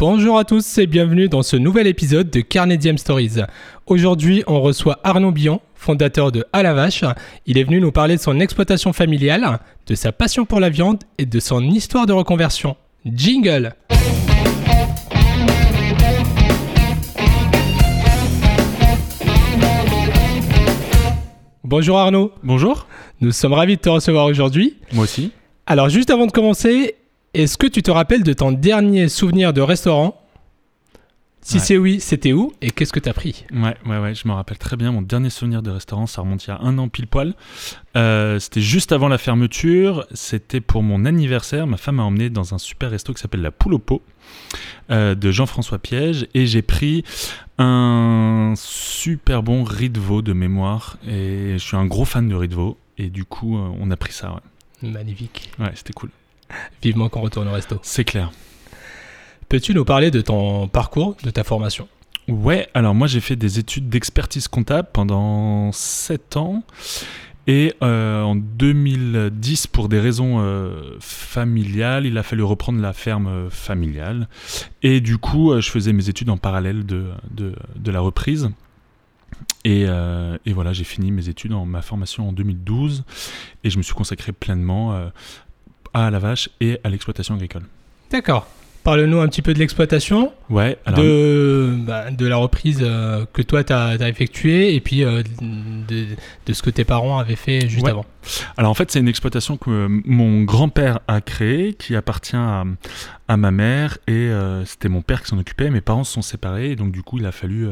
Bonjour à tous et bienvenue dans ce nouvel épisode de Carnedium Stories. Aujourd'hui, on reçoit Arnaud Billon, fondateur de À la Vache. Il est venu nous parler de son exploitation familiale, de sa passion pour la viande et de son histoire de reconversion. Jingle Bonjour Arnaud. Bonjour. Nous sommes ravis de te recevoir aujourd'hui. Moi aussi. Alors juste avant de commencer, est-ce que tu te rappelles de ton dernier souvenir de restaurant? Si Ouais. c'est oui, c'était où? Et qu'est-ce que tu as pris? Ouais, ouais, ouais, je me rappelle très bien. Mon dernier souvenir de restaurant, ça remonte il y a un an pile poil. Euh, c'était juste avant la fermeture. C'était pour mon anniversaire. Ma femme m'a emmené dans un super resto qui s'appelle La Poule au Pot euh, de Jean-François Piège. Et j'ai pris un super bon riz de veau de mémoire. Et je suis un gros fan de riz de veau. Et du coup, euh, on a pris ça. Ouais, Magnifique. ouais c'était cool. Vivement qu'on retourne au resto. C'est clair. Peux-tu nous parler de ton parcours, de ta formation? Ouais, alors moi j'ai fait des études d'expertise comptable pendant 7 ans. Et euh, en 2010, pour des raisons euh, familiales, il a fallu reprendre la ferme euh, familiale. Et du coup, je faisais mes études en parallèle de, de, de la reprise. Et, et voilà, j'ai fini mes études, en ma formation en 2012. Et je me suis consacré pleinement à la vache et à l'exploitation agricole. D'accord. Parle-nous un petit peu de l'exploitation, Ouais, alors de, bah, de la reprise euh, que toi tu as, effectuée et puis euh, de, de ce que tes parents avaient fait juste Ouais. avant. Alors en fait, c'est une exploitation que euh, mon grand-père a créée, qui appartient à, à ma mère, et euh, c'était mon père qui s'en occupait. Mes parents se sont séparés, et donc du coup, il a fallu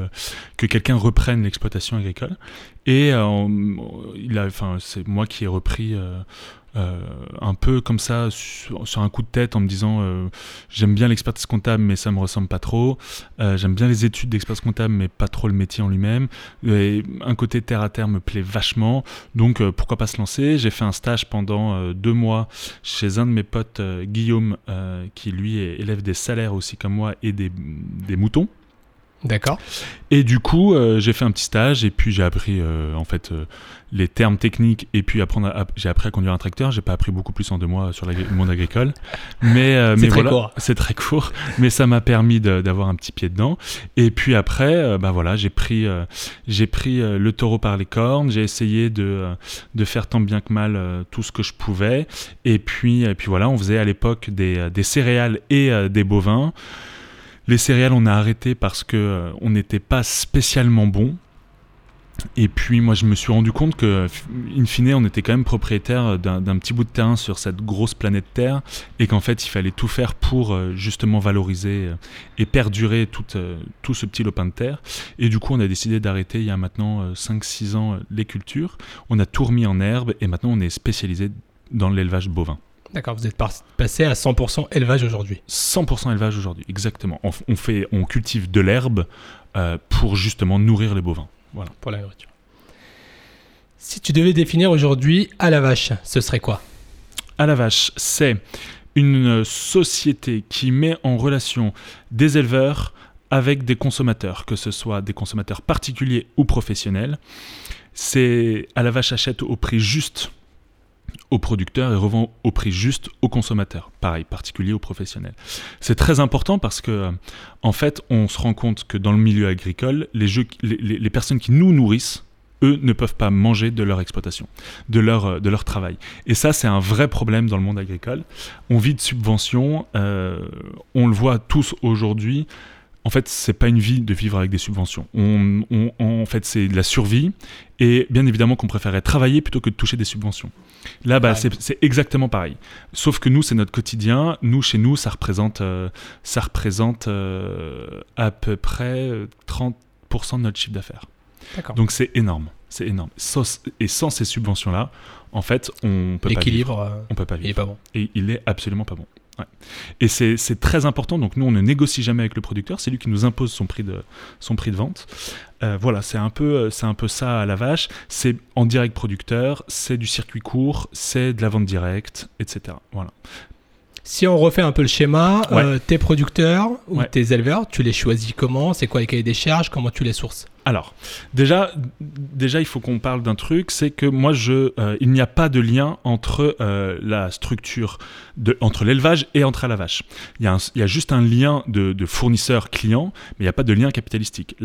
que quelqu'un reprenne l'exploitation agricole. Et il a, enfin, c'est moi qui ai repris. Euh, un peu comme ça sur, un coup de tête en me disant euh, j'aime bien l'expertise comptable mais ça me ressemble pas trop. Euh, j'aime bien les études d'expertise comptable mais pas trop le métier en lui-même. Un côté terre à terre me plaît vachement. Donc pourquoi pas se lancer? J'ai fait un stage pendant deux mois chez un de mes potes, Guillaume, qui lui élève des salaires aussi comme moi et des moutons. D'accord. Et du coup, euh, j'ai fait un petit stage et puis j'ai appris euh, en fait euh, les termes techniques et puis apprendre à- j'ai appris à conduire un tracteur. J'ai pas appris beaucoup plus en deux mois sur le monde agricole, mais C'est très voilà, court. c'est très court. Mais ça m'a permis d'avoir un petit pied dedans. Et puis après, bah voilà, j'ai pris j'ai pris le taureau par les cornes. J'ai essayé de de faire tant bien que mal tout ce que je pouvais. Et puis et puis voilà, on faisait à l'époque des, des céréales et des bovins. Les céréales, on a arrêté parce que euh, on n'était pas spécialement bon. Et puis moi, je me suis rendu compte que, in fine, on était quand même propriétaire d'un petit bout de terrain sur cette grosse planète Terre, et qu'en fait, il fallait tout faire pour euh, justement valoriser euh, et perdurer tout, tout ce petit lopin de terre. Et du coup, on a décidé d'arrêter il y a maintenant 5-6 ans les cultures. On a tout remis en herbe, et maintenant, on est spécialisé dans l'élevage bovin. D'accord, vous êtes passé à 100% élevage aujourd'hui. 100% élevage aujourd'hui, exactement. On fait, on cultive de l'herbe euh, pour justement nourrir les bovins. Voilà. pour la nourriture. Si tu devais définir aujourd'hui à la vache, ce serait quoi? À la vache, c'est une euh, société qui met en relation des éleveurs avec des consommateurs, que ce soit des consommateurs particuliers ou professionnels. C'est à la vache achète au prix juste aux producteurs et revend au prix juste aux consommateurs, pareil, particulier ou professionnel. C'est très important parce que, euh, en fait, on se rend compte que dans le milieu agricole, les, personnes qui nous nourrissent, eux, ne peuvent pas manger de leur exploitation, de leur, euh, de leur travail. Et ça, c'est un vrai problème dans le monde agricole. On vit de subventions, euh, on le voit tous aujourd'hui. En fait, c'est pas une vie de vivre avec des subventions. On, on- en fait, c'est de la survie. Et bien évidemment qu'on préférait travailler plutôt que de toucher des subventions. Là, bah, Ouais. c'est exactement pareil. Sauf que nous, c'est notre quotidien. Nous, chez nous, ça représente, euh, ça représente euh, à peu près euh, 30% de notre chiffre d'affaires. Donc c'est énorme. C'est énorme. Sans- et sans ces subventions-là, en fait, on peut pas vivre. L'équilibre, euh, On peut pas il est vivre. pas bon. Et il est absolument pas bon. Ouais. Et c'est très important. Donc nous, on ne négocie jamais avec le producteur. C'est lui qui nous impose son prix de, son prix de vente. Euh, voilà, c'est un, peu, euh, un peu ça à la vache. C'est en direct producteur, c'est du circuit court, c'est de la vente directe, etc. Voilà. Si on refait un peu le schéma, Ouais. euh, tes producteurs ou Ouais. tes éleveurs, tu les choisis comment? C'est quoi les cahiers des charges? Comment tu les sources? Alors, déjà, déjà, il faut qu'on parle d'un truc, c'est que moi, je, euh, il n'y a pas de lien entre euh, la structure, de, entre l'élevage et entre la vache. Il y, a il y a juste un lien de, fournisseur-client, mais il n'y a pas de lien capitalistique.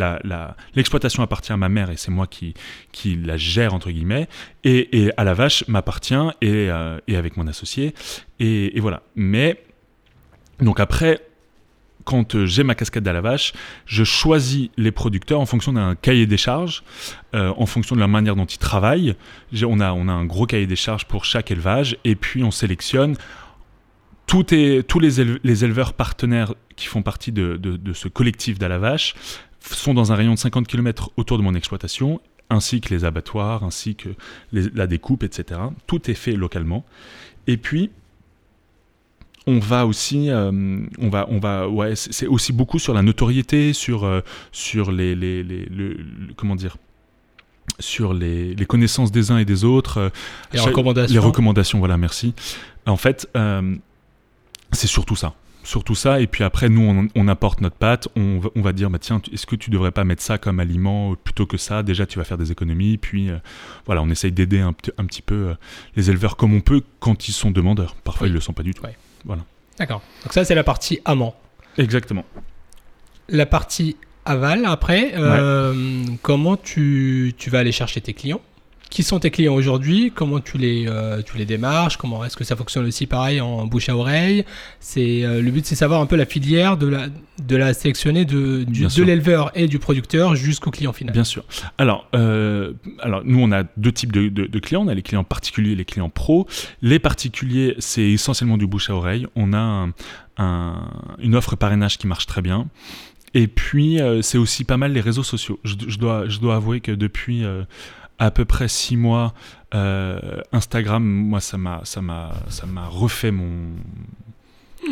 L'exploitation appartient à ma mère et c'est moi qui, qui la gère, entre guillemets, et, et à la vache m'appartient et, euh, et, avec mon associé. Et, et voilà. Mais, donc après, quand euh, j'ai ma casquette à je choisis les producteurs en fonction d'un cahier des charges, euh, en fonction de la manière dont ils travaillent. On a, on a un gros cahier des charges pour chaque élevage, et puis on sélectionne tous les, éleveurs partenaires qui font partie de, ce collectif d'à sont dans un rayon de 50 km autour de mon exploitation, ainsi que les abattoirs, ainsi que la découpe, etc. Tout est fait localement. Et puis, on va aussi, euh, on va, on va, ouais, c'est aussi beaucoup sur la notoriété, sur, euh, sur les, les, les comment dire, sur les, les, connaissances des uns et des autres. Euh, les recommandations. Les recommandations, voilà, merci. En fait, c'est surtout ça. Surtout ça, et puis après, nous, on, apporte notre pâte, on, on va dire, bah, tiens, est-ce que tu devrais pas mettre ça comme aliment plutôt que ça? Déjà, tu vas faire des économies, puis voilà, on essaye d'aider un, un, petit peu les éleveurs comme on peut quand ils sont demandeurs. Parfois, ils ils le sont pas du tout. Voilà. D'accord. Donc ça, c'est la partie amont. Exactement. La partie aval, après, euh, comment tu, tu vas aller chercher tes clients? Qui sont tes clients aujourd'hui Comment tu les, euh, tu les démarches Comment est-ce que ça fonctionne aussi pareil en bouche à oreille C'est euh, le but, c'est savoir un peu la filière de la, de la sélectionner de, de l'éleveur et du producteur jusqu'au client final. Bien sûr. Alors, euh, alors nous, on a deux types de, de, clients. On a les clients particuliers et les clients pro. Les particuliers, c'est essentiellement du bouche à oreille. On a un, une offre parrainage qui marche très bien. Et puis, c'est aussi pas mal les réseaux sociaux. Je, je, dois, je dois avouer que depuis à peu près six mois, euh, Instagram, moi, ça m'a, ça m'a, ça m'a refait mon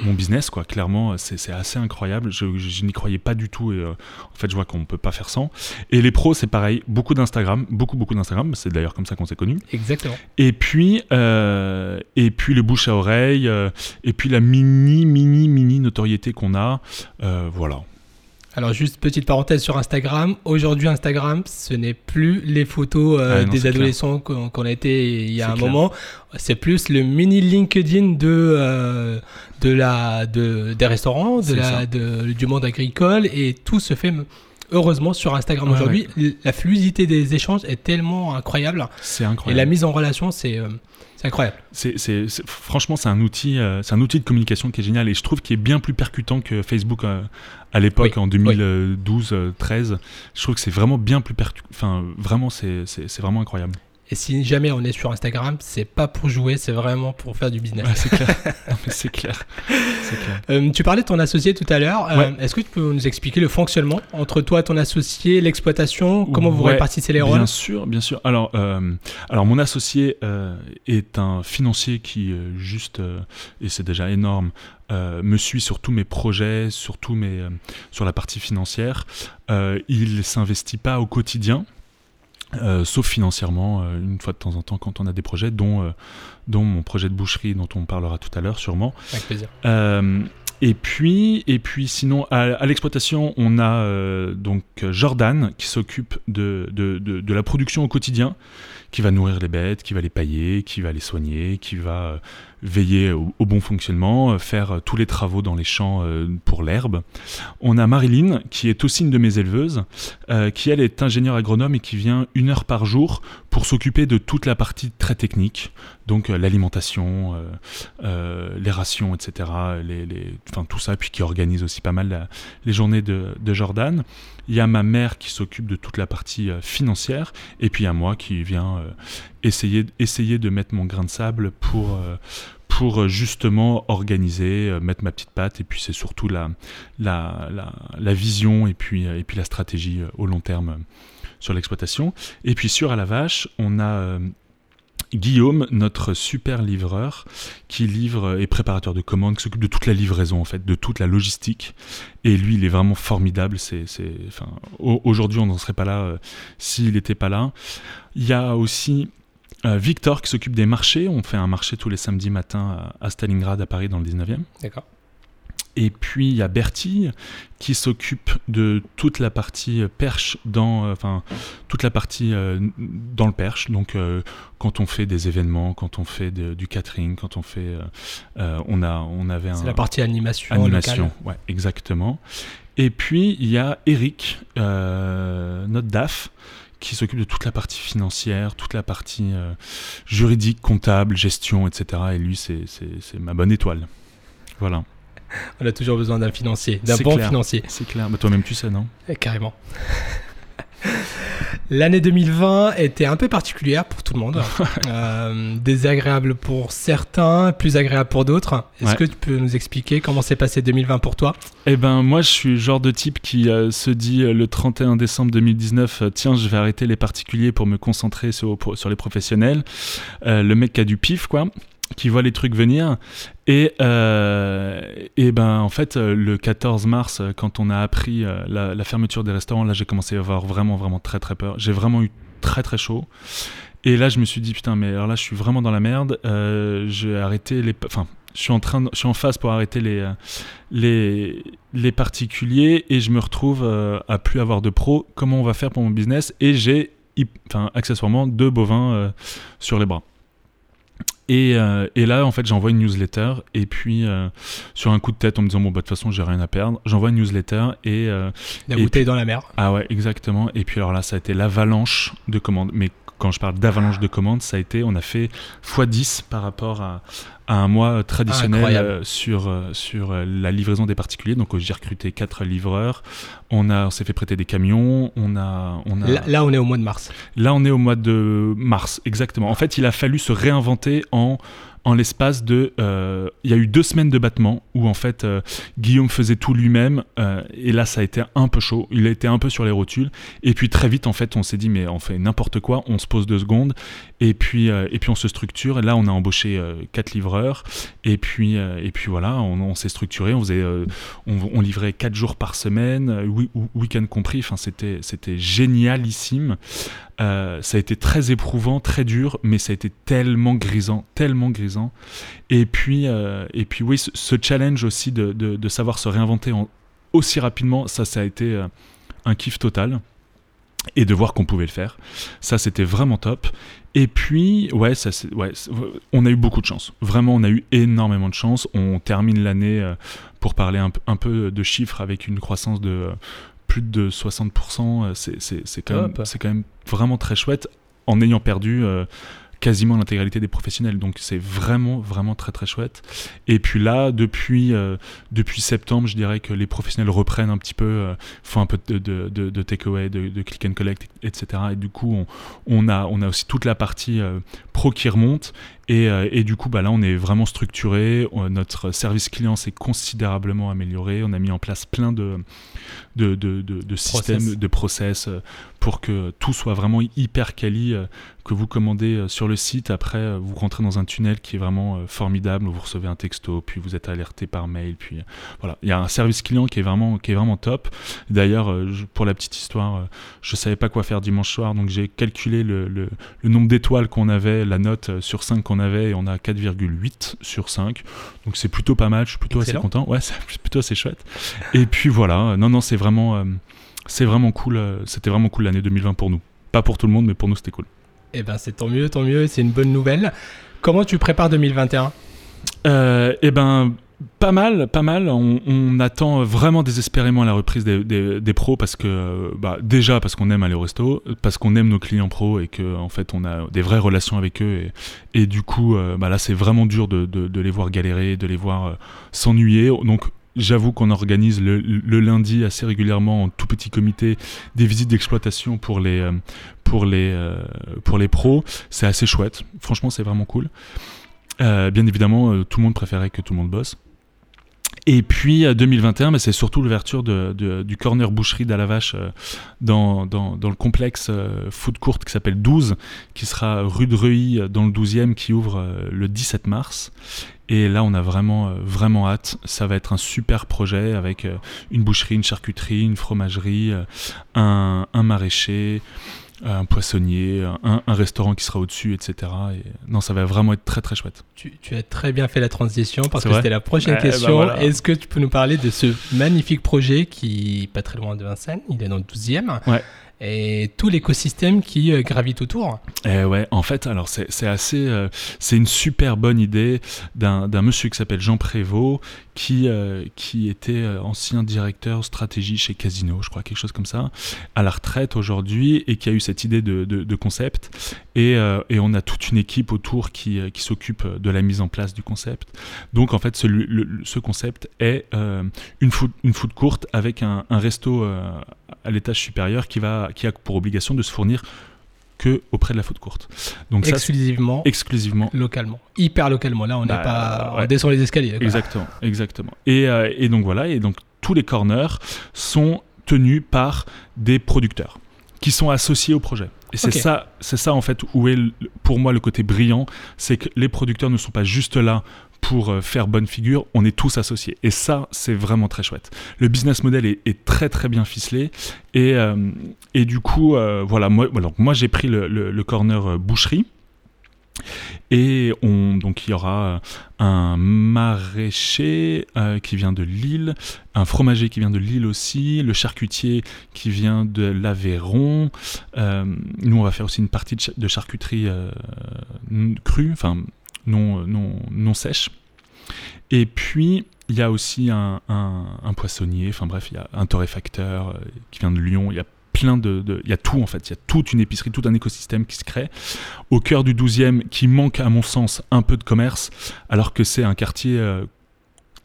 mon business quoi. Clairement c'est assez incroyable. Je, n'y croyais pas du tout et euh, en fait je vois qu'on ne peut pas faire sans. Et les pros c'est pareil. Beaucoup d'Instagram beaucoup beaucoup d'Instagram. C'est d'ailleurs comme ça qu'on s'est connus. Exactement. Et puis euh, et puis le bouche à oreille et puis la mini mini mini notoriété qu'on a voilà alors juste petite parenthèse sur Instagram. Aujourd'hui Instagram, ce n'est plus les photos euh, ah des adolescents qu'on a été il y a un moment. C'est plus le mini LinkedIn de euh, de la de des restaurants, de la de, du monde agricole et tout se fait heureusement sur Instagram aujourd'hui. La fluidité des échanges est tellement incroyable. C'est incroyable. Et la mise en relation, c'est euh, incroyable. C'est, franchement, c'est un, outil, euh, c'est un outil de communication qui est génial et je trouve qu'il est bien plus percutant que Facebook euh, à l'époque, en 2012-13. Je trouve que c'est vraiment bien plus percutant. Enfin, vraiment, c'est, vraiment incroyable. Et si jamais on est sur Instagram, c'est pas pour jouer, c'est vraiment pour faire du business. c'est clair. c'est clair. Euh, tu parlais de ton associé tout à l'heure. Euh, est-ce que tu peux nous expliquer le fonctionnement entre toi, ton associé, l'exploitation Comment vous répartissez les rôles Bien sûr, bien sûr. Alors, euh, alors mon associé est un financier qui juste, et c'est déjà énorme, me suit sur tous mes projets, sur, mes, sur la partie financière. il s'investit pas au quotidien. Euh, sauf financièrement, euh, une fois de temps en temps, quand on a des projets, dont, euh, dont mon projet de boucherie, dont on parlera tout à l'heure sûrement. Avec plaisir. et puis, et puis sinon, à, l'exploitation, on a donc Jordan qui s'occupe de, de, de, la production au quotidien, qui va nourrir les bêtes, qui va les pailler, qui va les soigner, qui va veiller au, bon fonctionnement, euh, faire euh, tous les travaux dans les champs euh, pour l'herbe. On a Marilyn, qui est aussi une de mes éleveuses, qui elle est ingénieure agronome et qui vient une heure par jour pour s'occuper de toute la partie très technique, donc l'alimentation, les rations, etc., enfin, tout ça, puis qui organise aussi pas mal les journées de, de, Jordan. Il y a ma mère qui s'occupe de toute la partie financière, et puis il y a moi qui vient essayer, essayer de mettre mon grain de sable pour, euh, pour justement organiser, euh, mettre ma petite patte, et puis c'est surtout la, la, la, vision et puis, et puis la stratégie euh, au long terme sur l'exploitation. Et puis sur à la vache, on a Guillaume, notre super livreur, qui livre et préparateur de commandes, qui s'occupe de toute la livraison en fait, de toute la logistique. Et lui, il est vraiment formidable. C'est, enfin, aujourd'hui, on n'en serait pas là s'il n'était pas là. Il y a aussi euh, Victor qui s'occupe des marchés. On fait un marché tous les samedis matins à, Stalingrad, à Paris, dans le 19e. D'accord. Et puis il y a Bertille qui s'occupe de toute la partie perche dans, euh, enfin toute la partie euh, dans le perche. Donc euh, quand on fait des événements, quand on fait du catering, quand on fait, on a, on avait C'est la partie animation. Animation, ouais, exactement. Et puis il y a Eric, notre DAF qui s'occupe de toute la partie financière, toute la partie juridique, comptable, gestion, etc. Et lui, c'est ma bonne étoile. Voilà. On a toujours besoin d'un financier, d'un bon financier. C'est clair. Mais toi-même, tu sais, non? Eh, Carrément. L'année 2020 était un peu particulière pour tout le monde. Euh, désagréable pour certains, plus agréable pour d'autres. Est-ce que tu peux nous expliquer comment s'est passé 2020 pour toi? Eh ben, moi, je suis le genre de type qui euh, se dit euh, le 31 décembre 2019, tiens, je vais arrêter les particuliers pour me concentrer sur, sur les professionnels. le mec qui a du pif, quoi qui voit les trucs venir. Et, euh, et ben en fait, euh, le 14 mars, euh, quand on a appris la, fermeture des restaurants, là j'ai commencé à avoir vraiment, vraiment très, très peur. J'ai vraiment eu très, très chaud. Et là, je me suis dit, putain, mais alors là, je suis vraiment dans la merde. j'ai arrêté les. Enfin, je suis en train, je suis en phase pour arrêter les, les, les particuliers et je me retrouve à plus avoir de pros. Comment on va faire pour mon business? Et j'ai, enfin, accessoirement, deux bovins sur les bras. Euh, et, là, en fait, j'envoie une newsletter. Et puis, euh, sur un coup de tête, en me disant, bon, bah, de toute façon, j'ai rien à perdre, j'envoie une newsletter. Et, euh, la bouteille dans la mer. Ah ouais, exactement. Et puis, alors là, ça a été l'avalanche de commandes. Mais quand je parle d'avalanche de commandes, ça a été, on a fait x10 par rapport à, un mois traditionnel euh, sur, euh, sur euh, la livraison des particuliers. Donc j'ai recruté quatre livreurs, on, a, on s'est fait prêter des camions, on a, on a... Là, on est au mois de mars. Là on est au mois de mars, exactement. En fait il a fallu se réinventer en ans en l'espace de... Euh, il y a eu deux semaines de battement où en fait euh, Guillaume faisait tout lui-même euh, et là ça a été un peu chaud, il a été un peu sur les rotules. Et puis très vite en fait on s'est dit mais on fait n'importe quoi, on se pose deux secondes. Et puis, et puis on se structure. Et là on a embauché quatre livreurs. Et puis, et puis voilà on, s'est structuré, on, faisait, on, livrait quatre jours par semaine, week-end compris, enfin c'était, c'était génialissime. Ça a été très éprouvant, très dur, mais ça a été tellement grisant, tellement grisant. Et puis, euh, et puis oui, ce, challenge aussi de, de, savoir se réinventer en, aussi rapidement, ça, ça a été euh, un kiff total. Et de voir qu'on pouvait le faire. Ça, c'était vraiment top. Et puis, ouais, ça, ouais, on a eu beaucoup de chance. Vraiment, on a eu énormément de chance. On termine l'année, pour parler un, un, peu de chiffres, avec une croissance de plus de 60%, euh, c'est quand, même, quand même vraiment très chouette en ayant perdu euh, quasiment l'intégralité des professionnels. Donc c'est vraiment, vraiment très, très chouette. Et puis là, depuis, euh, depuis septembre, je dirais que les professionnels reprennent un petit peu, font un peu de, de, de, de takeaway, de, click and collect, etc. Et du coup, on, on, a, on a aussi toute la partie pro qui remonte. Et, et, du coup, bah là, on est vraiment structuré. Notre service client s'est considérablement amélioré. On a mis en place plein de, de, de, de, systèmes, de process euh, pour que tout soit vraiment hyper quali, euh, que vous commandez euh, sur le site. Après, vous rentrez dans un tunnel qui est vraiment formidable, vous recevez un texto, puis vous êtes alerté par mail. Puis voilà, il y a un service client qui est vraiment, qui est vraiment top. D'ailleurs, pour la petite histoire, je savais pas quoi faire dimanche soir, donc j'ai calculé le, le, nombre d'étoiles qu'on avait, la note sur 5 qu'on avait, et on a 4,8 sur 5. Donc c'est plutôt pas mal, je suis plutôt assez content. Ouais, c'est plutôt assez chouette. Et puis voilà, non, non, c'est vraiment, euh, c'est vraiment cool. Euh, c'était vraiment cool l'année 2020 pour nous. Pas pour tout le monde, mais pour nous, c'était cool. Eh ben, c'est tant mieux, tant mieux. C'est une bonne nouvelle. Comment tu prépares 2021 euh, Eh ben, pas mal, pas mal. On, attend vraiment désespérément la reprise des, pros parce que, bah, déjà parce qu'on aime aller au resto, parce qu'on aime nos clients pros et que en fait on a des vraies relations avec eux et, du coup, bah, là c'est vraiment dur de, les voir galérer, de les voir s'ennuyer. Donc J'avoue qu'on organise le, lundi assez régulièrement en tout petit comité des visites d'exploitation pour les, euh, euh, pros. C'est assez chouette. Franchement, c'est vraiment cool. Euh, bien évidemment, tout le monde préférait que tout le monde bosse. Et puis 2021, c'est surtout l'ouverture du corner boucherie d'Alavache dans, dans, le complexe food court qui s'appelle 12, qui sera rue de Reuilly dans le 12e, qui ouvre le 17 mars. Et là, on a vraiment, euh, vraiment hâte. Ça va être un super projet avec euh, une boucherie, une charcuterie, une fromagerie, euh, un maraîcher, un poissonnier, un, un restaurant qui sera au-dessus, etc. Et, non, ça va vraiment être très très chouette. Tu, tu as très bien fait la transition parce que c'était la prochaine Eh ben question. voilà. Est-ce que tu peux nous parler de ce magnifique projet qui est pas très loin de Vincennes? Il est dans le 12e. Ouais. Et tout l'écosystème qui euh, gravite autour. Eh ouais, en fait, alors c'est assez, euh, c'est une super bonne idée d'un monsieur qui s'appelle Jean Prévost, qui euh, qui était ancien directeur stratégie chez Casino, je crois quelque chose comme ça, à la retraite aujourd'hui et qui a eu cette idée de, de- concept. Et, et on a toute une équipe autour qui, qui s'occupe de la mise en place du concept. Donc en fait, celui- ce concept est une food, une food courte avec un, resto à l'étage supérieur qui va qui a pour obligation de se fournir que auprès de la food courte. Donc ça, exclusivement exclusivement. localement. Hyper localement. Là, on n'est Bah, pas. ouais. On descend les escaliers. quoi. Exactement, exactement. Et, euh, et donc voilà, et donc tous les corners sont tenus par des producteurs qui sont associés au projet. Et c'est ça, c'est ça en fait où est pour moi le côté brillant, c'est que les producteurs ne sont pas juste là pour euh, faire bonne figure, on est tous associés. Et ça, c'est vraiment très chouette. Le business model est, très très bien ficelé. Et, euh, et du coup, euh, voilà, moi, j'ai pris le, corner boucherie. Et on, donc il y aura un maraîcher qui vient de Lille, un fromager qui vient de Lille aussi, le charcutier qui vient de l'Aveyron. Nous, on va faire aussi une partie de, cha- de charcuterie crue, enfin non, non, non sèche. Et puis, il y a aussi un, un- poissonnier, enfin bref, il y a un torréfacteur euh, qui vient de Lyon, il y a plein de... de- il y a tout en fait, il y a toute une épicerie, tout un écosystème qui se crée au cœur du 12e qui manque à mon sens un peu de commerce, alors que c'est un quartier euh,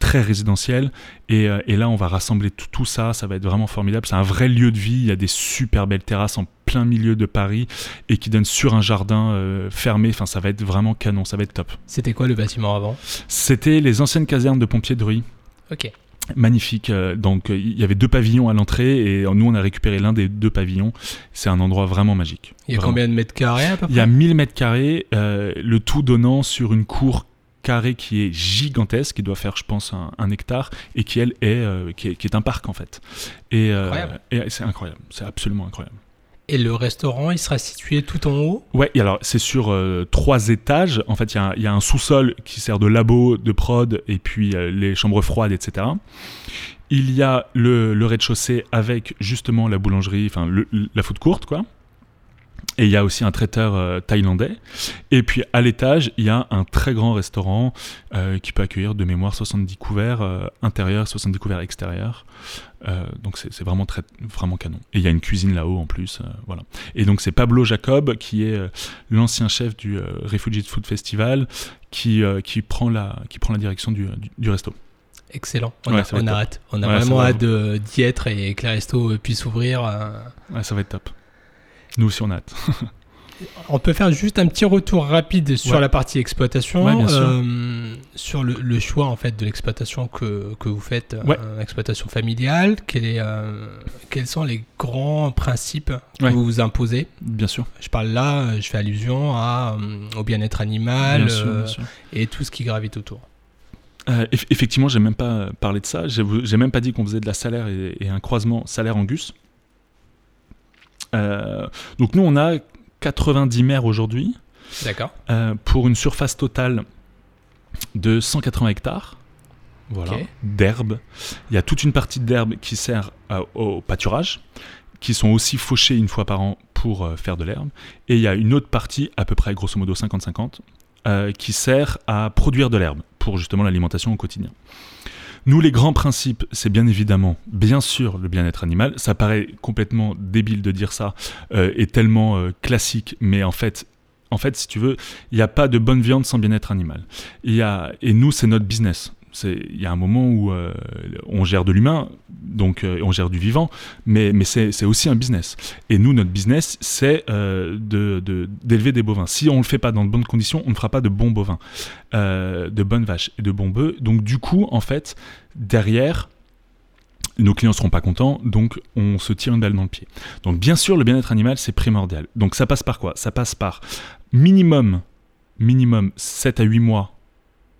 très résidentiel. Et, euh, et là, on va rassembler tout, tout ça, ça va être vraiment formidable. C'est un vrai lieu de vie, il y a des super belles terrasses en plein milieu de Paris et qui donnent sur un jardin euh, fermé. Enfin, ça va être vraiment canon, ça va être top. C'était quoi le bâtiment avant? C'était les anciennes casernes de pompiers de Ruy. Ok. Magnifique. euh, Donc, il y avait deux pavillons à l'entrée et nous, on a récupéré l'un des deux pavillons. C'est un endroit vraiment magique. Il y a Vraiment. combien de mètres carrés à peu Il y a près? 1000 mètres carrés, euh, le tout donnant sur une cour carrée qui est gigantesque, qui doit faire, je pense, un, un hectare, et qui, elle, est, euh, qui, est, qui est un parc, en fait. Et, euh, et c'est incroyable, c'est absolument incroyable. Et le restaurant, il sera situé tout en haut? Ouais, et alors c'est sur euh, trois étages. En fait, il y a un- il y, a un sous-sol qui sert de labo, de prod, et puis euh, les chambres froides, etc. Il y a le, le rez-de-chaussée avec justement la boulangerie, enfin la food courte, quoi. Et il y a aussi un traiteur euh, thaïlandais. Et puis à l'étage, il y a un très grand restaurant euh, qui peut accueillir de mémoire 70 couverts euh, intérieurs, 70 couverts extérieurs. Euh, donc c'est vraiment très vraiment canon. Et il y a une cuisine là-haut en plus, voilà. Et donc c'est Pablo Jacob qui est l'ancien chef du Refugee Food Festival qui, qui, prend la, qui prend la direction du, du, du resto. Excellent. On Ouais, a, on hâte. On a Ouais, vraiment hâte d'y être et que les restos puissent ouvrir. euh. Ouais, ça va être top. Nous aussi on a hâte. On peut faire juste un petit retour rapide sur Ouais. la partie exploitation, Ouais, euh, sur le, le choix en fait de l'exploitation que, que vous faites, Ouais. euh, exploitation familiale. Quel est, euh, quels sont les grands principes que vous vous imposez? Bien sûr. Je parle là, je fais allusion à, au bien-être animal Bien sûr, bien sûr. et tout ce qui gravite autour. Eff- effectivement, j'ai même pas parlé de ça. J'ai j'ai même pas dit qu'on faisait de la salaire et, et un croisement salaire-angus. Euh, donc nous, on a 90 mères aujourd'hui D'accord. euh, pour une surface totale de 180 hectares. Voilà, d'herbe. Il y a toute une partie d'herbe qui sert au pâturage, qui sont aussi fauchés une fois par an pour euh, faire de l'herbe. Et il y a une autre partie, à peu près grosso modo 50-50, euh, qui sert à produire de l'herbe pour justement l'alimentation au quotidien. Nous, les grands principes, c'est bien évidemment, bien sûr, le bien-être animal. Ça paraît complètement débile de dire ça euh, et tellement euh, classique, mais en fait, si tu veux, il n'y a pas de bonne viande sans bien-être animal. Et nous, c'est notre business. Il y a un moment où euh, on gère de l'humain, donc euh, on gère du vivant, mais, c'est aussi un business. Et nous, notre business, c'est euh, d'élever des bovins. Si on ne le fait pas dans de bonnes conditions, on ne fera pas de bons bovins, de bonnes vaches et de bons bœufs. Donc du coup, en fait, derrière, nos clients seront pas contents, donc on se tire une balle dans le pied. Donc bien sûr, le bien-être animal, c'est primordial. Donc ça passe par quoi? Ça passe par minimum, minimum 7 à 8 mois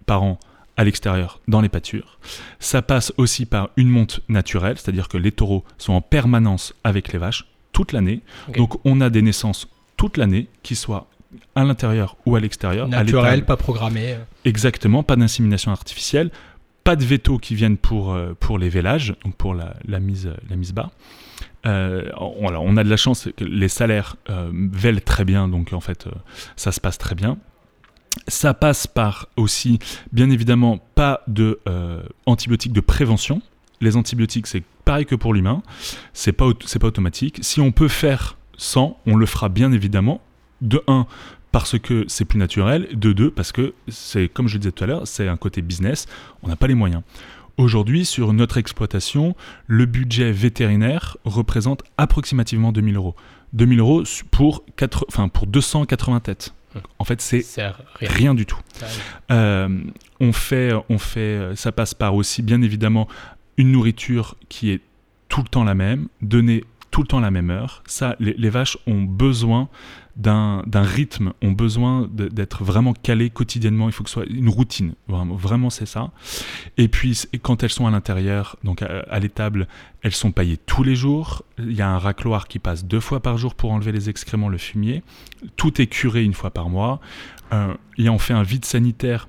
par an à l'extérieur dans les pâtures. Ça passe aussi par une monte naturelle, c'est-à-dire que les taureaux sont en permanence avec les vaches toute l'année. Donc on a des naissances toute l'année, qui soient à l'intérieur ou à l'extérieur. à Naturel, l'étable. pas programmé. Exactement, pas d'insémination artificielle, pas de veto qui viennent pour, euh, pour les vélages, donc pour la, la mise, la mise bas. Euh, on, voilà, on a de la chance que les salaires euh, vèlent très bien, donc en fait, euh, ça se passe très bien. Ça passe par aussi, bien évidemment, pas de euh, antibiotiques de prévention. Les antibiotiques, c'est pareil que pour l'humain, c'est pas, c'est pas automatique. Si on peut faire sans, on le fera bien évidemment. De 1, parce que c'est plus naturel. De 2, parce que c'est, comme je le disais tout à l'heure, c'est un côté business, on n'a pas les moyens. Aujourd'hui, sur notre exploitation, le budget vétérinaire représente approximativement 2000 euros. 2000 euros pour, 4, enfin, pour 280 têtes. En fait, c'est rien. rien du tout. Arrive. Euh, on fait, on fait, ça passe par aussi bien évidemment une nourriture qui est tout le temps la même, donnée tout le temps la même heure. Ça, les, vaches ont besoin d'un rythme, ont besoin d'être vraiment calées quotidiennement. Il faut que ce soit une routine. Vraiment, vraiment c'est ça. Et puis, quand elles sont à l'intérieur, donc à, à l'étable, elles sont paillées tous les jours. Il y a un racloir qui passe deux fois par jour pour enlever les excréments, le fumier. Tout est curé une fois par mois. Euh, et on fait un vide sanitaire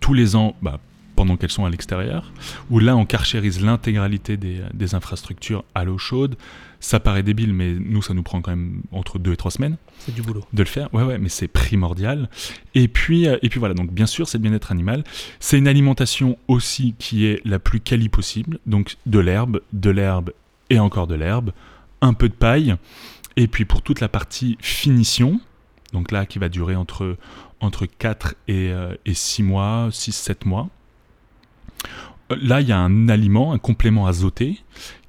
tous les ans bah, pendant qu'elles sont à l'extérieur, où là on carchérise l'intégralité des, des infrastructures à l'eau chaude. Ça paraît débile, mais nous ça nous prend quand même entre deux et trois semaines C'est du boulot. de le faire. Ouais, ouais, mais c'est primordial. Et puis, euh, et puis voilà, donc bien sûr, c'est le bien-être animal. C'est une alimentation aussi qui est la plus quali possible. Donc de l'herbe, de l'herbe et encore de l'herbe, un peu de paille. Et puis pour toute la partie finition, donc là qui va durer entre, entre 4 et, euh, et 6 mois, 6-7 mois. Euh, Là, il y a un aliment, un complément azoté,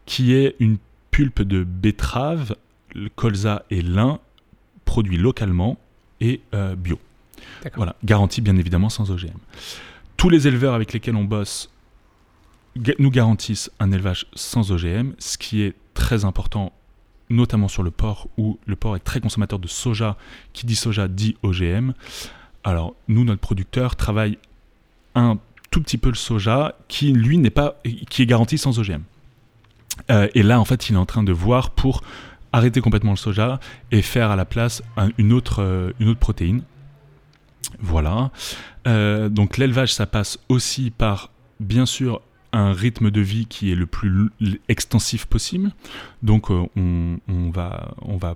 qui est une pulpe de betterave, le colza et lin, produit localement et euh, bio. Voilà, garanti bien évidemment sans OGM. Tous les éleveurs avec lesquels on bosse nous garantissent un élevage sans OGM, ce qui est très important, notamment sur le porc, où le porc est très consommateur de soja. Qui dit soja dit OGM. Alors, nous, notre producteur travaille un tout petit peu le soja, qui lui n'est pas, qui est garanti sans OGM. Euh, et là, en fait, il est en train de voir pour arrêter complètement le soja et faire à la place un- une, autre, euh, une autre protéine. Voilà. Euh, donc l'élevage, ça passe aussi par, bien sûr, un rythme de vie qui est le plus extensif possible. Donc on, on va, on va,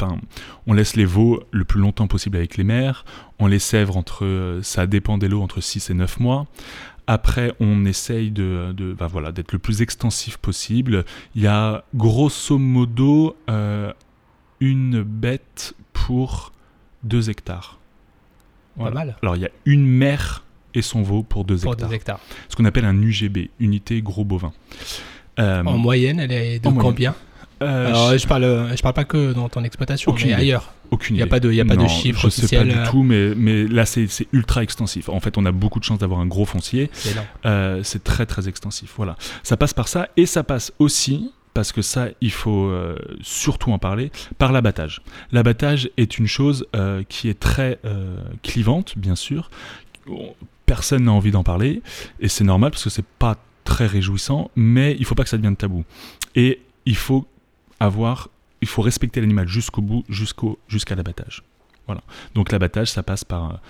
enfin, on laisse les veaux le plus longtemps possible avec les mères. On les sèvre entre, euh, ça dépend des lots, entre 6 et 9 mois. Après, on essaye de, de bah voilà, d'être le plus extensif possible. Il y a grosso modo euh, une bête pour 2 hectares. Voilà. Pas mal. Alors, il y a une mère et son veau pour 2 Pour hectares. Ce qu'on appelle un UGB, unité gros bovin. Euh, En moyenne, elle est de en moyenne. Euh, Alors, je- je parle, je parle pas que dans ton exploitation, Aucune mais idée. ailleurs. aucune Il n'y a pas de, il y a pas de Non, chiffre Je sais pas du euh, tout, mais, mais là, c'est ultra extensif. En fait, on a beaucoup de chance d'avoir un gros foncier. C'est. Euh, très très extensif. Voilà. Ça passe par ça et ça passe aussi parce que ça, il faut euh, surtout en parler, par l'abattage. L'abattage est une chose euh, qui est très euh, clivante, bien sûr. On- Personne n'a envie d'en parler et c'est normal parce que c'est pas très réjouissant, mais il faut pas que ça devienne tabou. Et il faut avoir, il faut respecter l'animal jusqu'au bout, jusqu'au jusqu'à l'abattage. Voilà. Donc l'abattage, ça passe par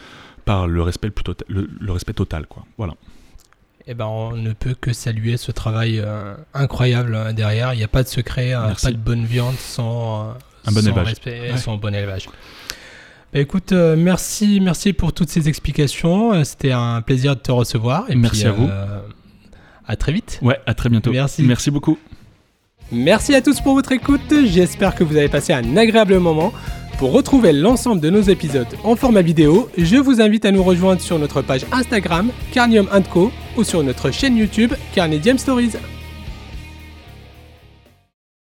par le respect tota- le- le respect total, quoi. Voilà. Eh ben, on ne peut que saluer ce travail euh, incroyable euh, derrière. Il n'y a pas de secret, Merci. pas de bonne viande sans, euh, Un bon sans élevage. respect, Ouais. sans bon élevage. Bah, écoute, euh, merci, merci pour toutes ces explications. Euh, C'était un plaisir de te recevoir. Et Merci puis, à vous. euh, à très vite. Ouais, à très bientôt. Merci. Merci beaucoup. Merci à tous pour votre écoute. J'espère que vous avez passé un agréable moment. Pour retrouver l'ensemble de nos épisodes en format vidéo, je vous invite à nous rejoindre sur notre page Instagram Carnium Co ou sur notre chaîne YouTube Carnedium Stories.